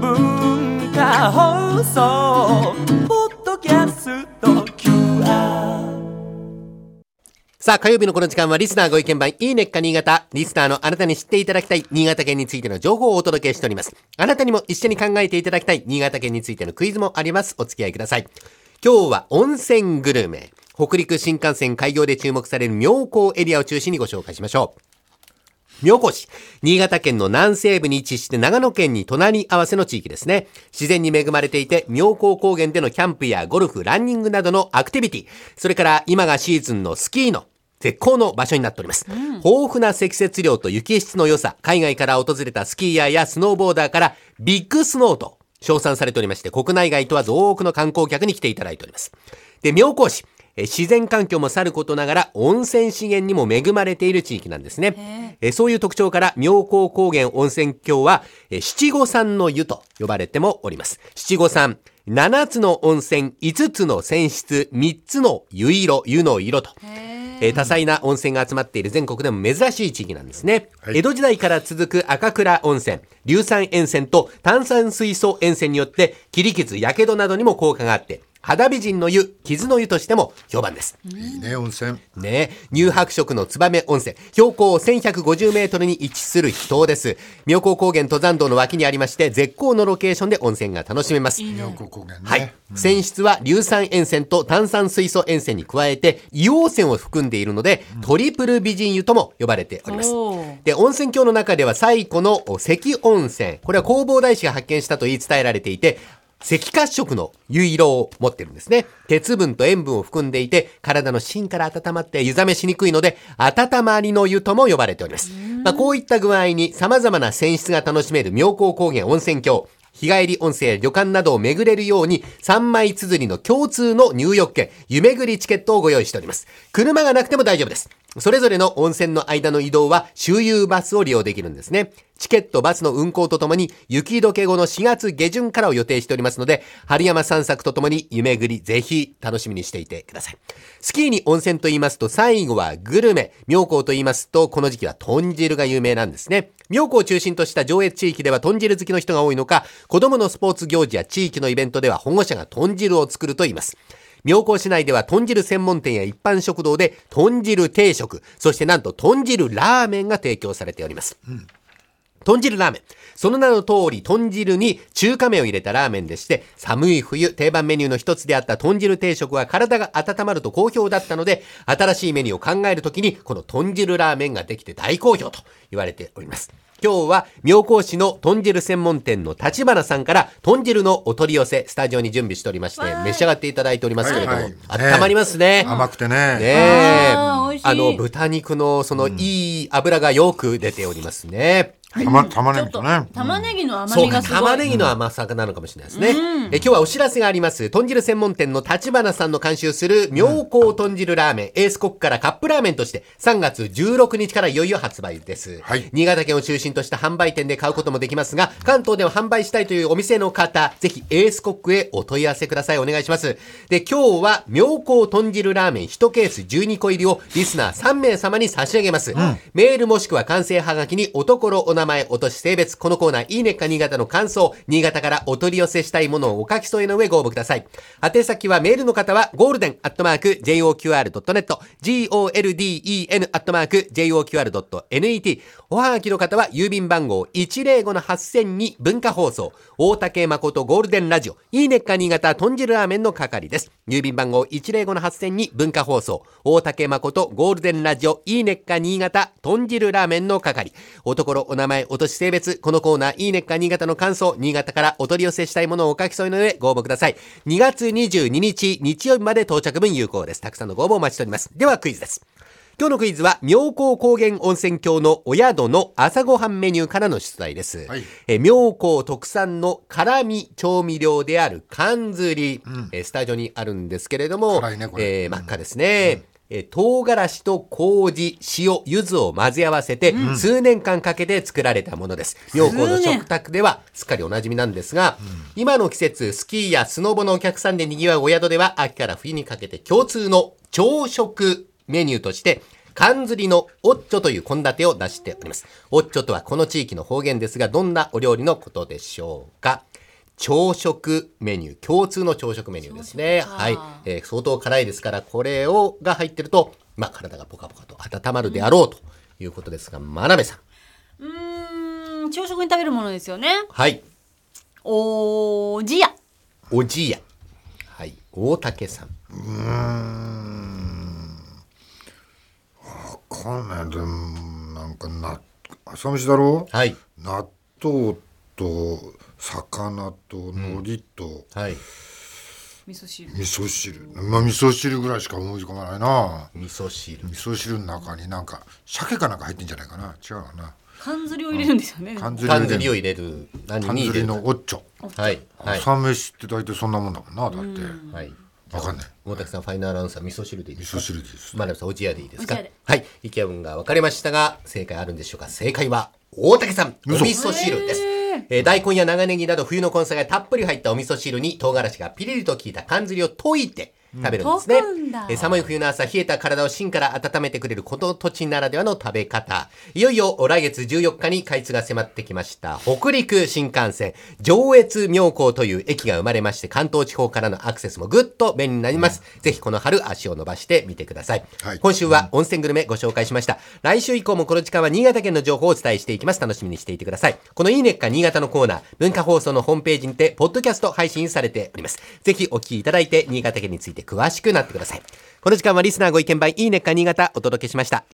文化放送ポッドキャスト QR さあ、火曜日のこの時間はリスナーご意見番、いいねっか新潟。リスナーのあなたに知っていただきたい新潟県についての情報をお届けしております。あなたにも一緒に考えていただきたい新潟県についてのクイズもあります。お付き合いください。今日は温泉グルメ。北陸新幹線開業で注目される妙高エリアを中心にご紹介しましょう。妙高市。新潟県の南西部に位置して長野県に隣り合わせの地域ですね。自然に恵まれていて、妙高高原でのキャンプやゴルフ、ランニングなどのアクティビティ、それから今がシーズンのスキーの絶好の場所になっております。豊富な積雪量と雪質の良さ、海外から訪れたスキーヤーやスノーボーダーからビッグスノーと称賛されておりまして、国内外問わず多くの観光客に来ていただいております。で、妙高市。え自然環境もさることながら温泉資源にも恵まれている地域なんですね。えそういう特徴から妙高高原温泉郷はえ七五三の湯と呼ばれてもおります。七五三。7つの温泉、5つの泉質、3つの湯色、湯の色と。えー多彩な温泉が集まっている全国でも珍しい地域なんですね。江戸時代から続く赤倉温泉、硫酸塩泉と炭酸水素塩泉によって切り傷、火傷などにも効果があって、肌美人の湯、傷の湯としても評判です。いいね、温泉。ね乳白色の燕温泉。標高1150メートルに位置する秘湯です。妙高高原登山道の脇にありまして、絶好のロケーションで温泉が楽しめます。妙高高原ね。はい。泉質は硫酸塩泉と炭酸水素塩泉に加えて、硫黄泉を含んでいるので、トリプル美人湯とも呼ばれております。で、温泉郷の中では最古の石温泉。これは弘法大師が発見したと言い伝えられていて、赤褐色の湯色を持ってるんですね。鉄分と塩分を含んでいて、体の芯から温まって湯冷めしにくいので、温まりの湯とも呼ばれております。まあ、こういった具合に様々な泉質が楽しめる妙高高原温泉郷。日帰り温泉や旅館などを巡れるように3枚綴りの共通の入浴券、湯巡りチケットをご用意しております。車がなくても大丈夫です。それぞれの温泉の間の移動は周遊バスを利用できるんですね。チケット、バスの運行とともに雪解け後の4月下旬からを予定しておりますので、春山散策とともに湯巡りぜひ楽しみにしていてください。スキーに温泉と言いますと最後はグルメ。妙高と言いますとこの時期は豚汁が有名なんですね。妙高を中心とした上越地域では豚汁好きの人が多いのか、子供のスポーツ行事や地域のイベントでは保護者が豚汁を作ると言います。妙高市内では豚汁専門店や一般食堂で豚汁定食、そしてなんと豚汁ラーメンが提供されております。豚汁ラーメン。その名の通り、豚汁に中華麺を入れたラーメンでして、寒い冬、定番メニューの一つであった豚汁定食は体が温まると好評だったので、新しいメニューを考えるときに、この豚汁ラーメンができて大好評と言われております。今日は、妙高市の豚汁専門店の立花さんから、豚汁のお取り寄せ、スタジオに準備しておりまして、召し上がっていただいておりますけれども、はいはい温まりますね。甘くてね。ねえ。あー美味しいあの、豚肉の、その、いい油がよく出ておりますね。玉ねぎとね。玉ねぎの甘そうか、みがすごい。玉ねぎの甘さなのかもしれないですね。え今日はお知らせがあります。豚汁専門店の立花さんの監修する妙高豚汁ラーメン、エースコックからカップラーメンとして3月16日からいよいよ発売です。はい新潟県を中心とした販売店で買うこともできますが、関東でも販売したいというお店の方、ぜひエースコックへお問い合わせください。お願いします。で、今日は妙高豚汁ラーメン1ケース12個入りをリスナー3名様に差し上げます。メールもしくは完成はがきにおところ、お名前、前お年、性別、このコーナー、いいねか新潟の感想、新潟からお取り寄せしたいものをお書き添えの上ご応募ください。宛先はメールの方は、ゴールデンアットマーク、JOQR.net、GOLDEN アットマーク、JOQR.net、おはがきの方は、郵便番号105-8000に文化放送、大竹誠ゴールデンラジオ、いいねか新潟豚汁ラーメンの係です。郵便番号105-8000に文化放送、大竹誠ゴールデンラジオ、いいねか新潟豚汁ラーメンの係。おところ、お名前、お年、性別、このコーナー、いいねっか新潟の感想、新潟からお取り寄せしたいものをお書き添えの上ご応募ください。2月22日、日曜日まで到着分有効です。たくさんのご応募お待ちしております。ではクイズです。今日のクイズは、妙高高原温泉郷のお宿の朝ごはんメニューからの出題です。はいえー妙高特産の辛味調味料である缶ずり、えースタジオにあるんですけれども、辛いねこれえー真っ赤ですね。えー唐辛子と麹、塩、柚子を混ぜ合わせて、数年間かけて作られたものです。妙高の食卓ではすっかりおなじみなんですが、今の季節、スキーやスノボのお客さんで賑わうお宿では、秋から冬にかけて共通の朝食メニューとして、缶釣りのオッチョという献立を出しております。オッチョとはこの地域の方言ですが、どんなお料理のことでしょうか？朝食メニュー、共通の朝食メニューですね。はい、えー相当辛いですから、これを、が入ってると、まあ、体がポカポカと温まるであろうということですが、真鍋さん。うーん朝食に食べるものですよねはい。おじやおじや。はい。大竹さん。わかんないでもなんかな朝飯だろはい。納豆と魚と海苔とはい。味噌汁。味噌汁、まあ味噌汁ぐらいしか思い浮かばないな。味噌汁。味噌汁の中になんか鮭かなんか入ってんじゃないかな。違うかな。缶釣りを入れるんですよね。缶釣缶釣りをり入れる。何缶釣りに入れる？のオッチョ、はい。はい。朝飯って大体そんなもんだもんなだって。はい。わかんない。大竹さん、ファイナルアンサー、味噌汁でいいですか？味噌汁です。真鍋さん、おじやでいいですか？はい。意見が分かれましたが、正解あるんでしょうか？正解は、大竹さん、お味噌汁です。えー大根や長ネギなど冬の根菜がたっぷり入ったお味噌汁に唐辛子がピリリと効いた缶汁を溶いて食べるんですね溶くん寒い冬の朝、冷えた体を芯から温めてくれるこの土地ならではの食べ方。いよいよ来月14日に開通が迫ってきました北陸新幹線上越妙高という駅が生まれまして関東地方からのアクセスもぐっと便利になります。ぜひこの春足を伸ばしてみてください。はい今週は温泉グルメご紹介しました。来週以降もこの時間は新潟県の情報をお伝えしていきます。楽しみにしていてください。このいいねっか新潟のコーナー、文化放送のホームページにて、ポッドキャスト配信されております。ぜひお聞きいただいて、新潟県について詳しくなってください。この時間はリスナーご意見番いいねか新潟お届けしました。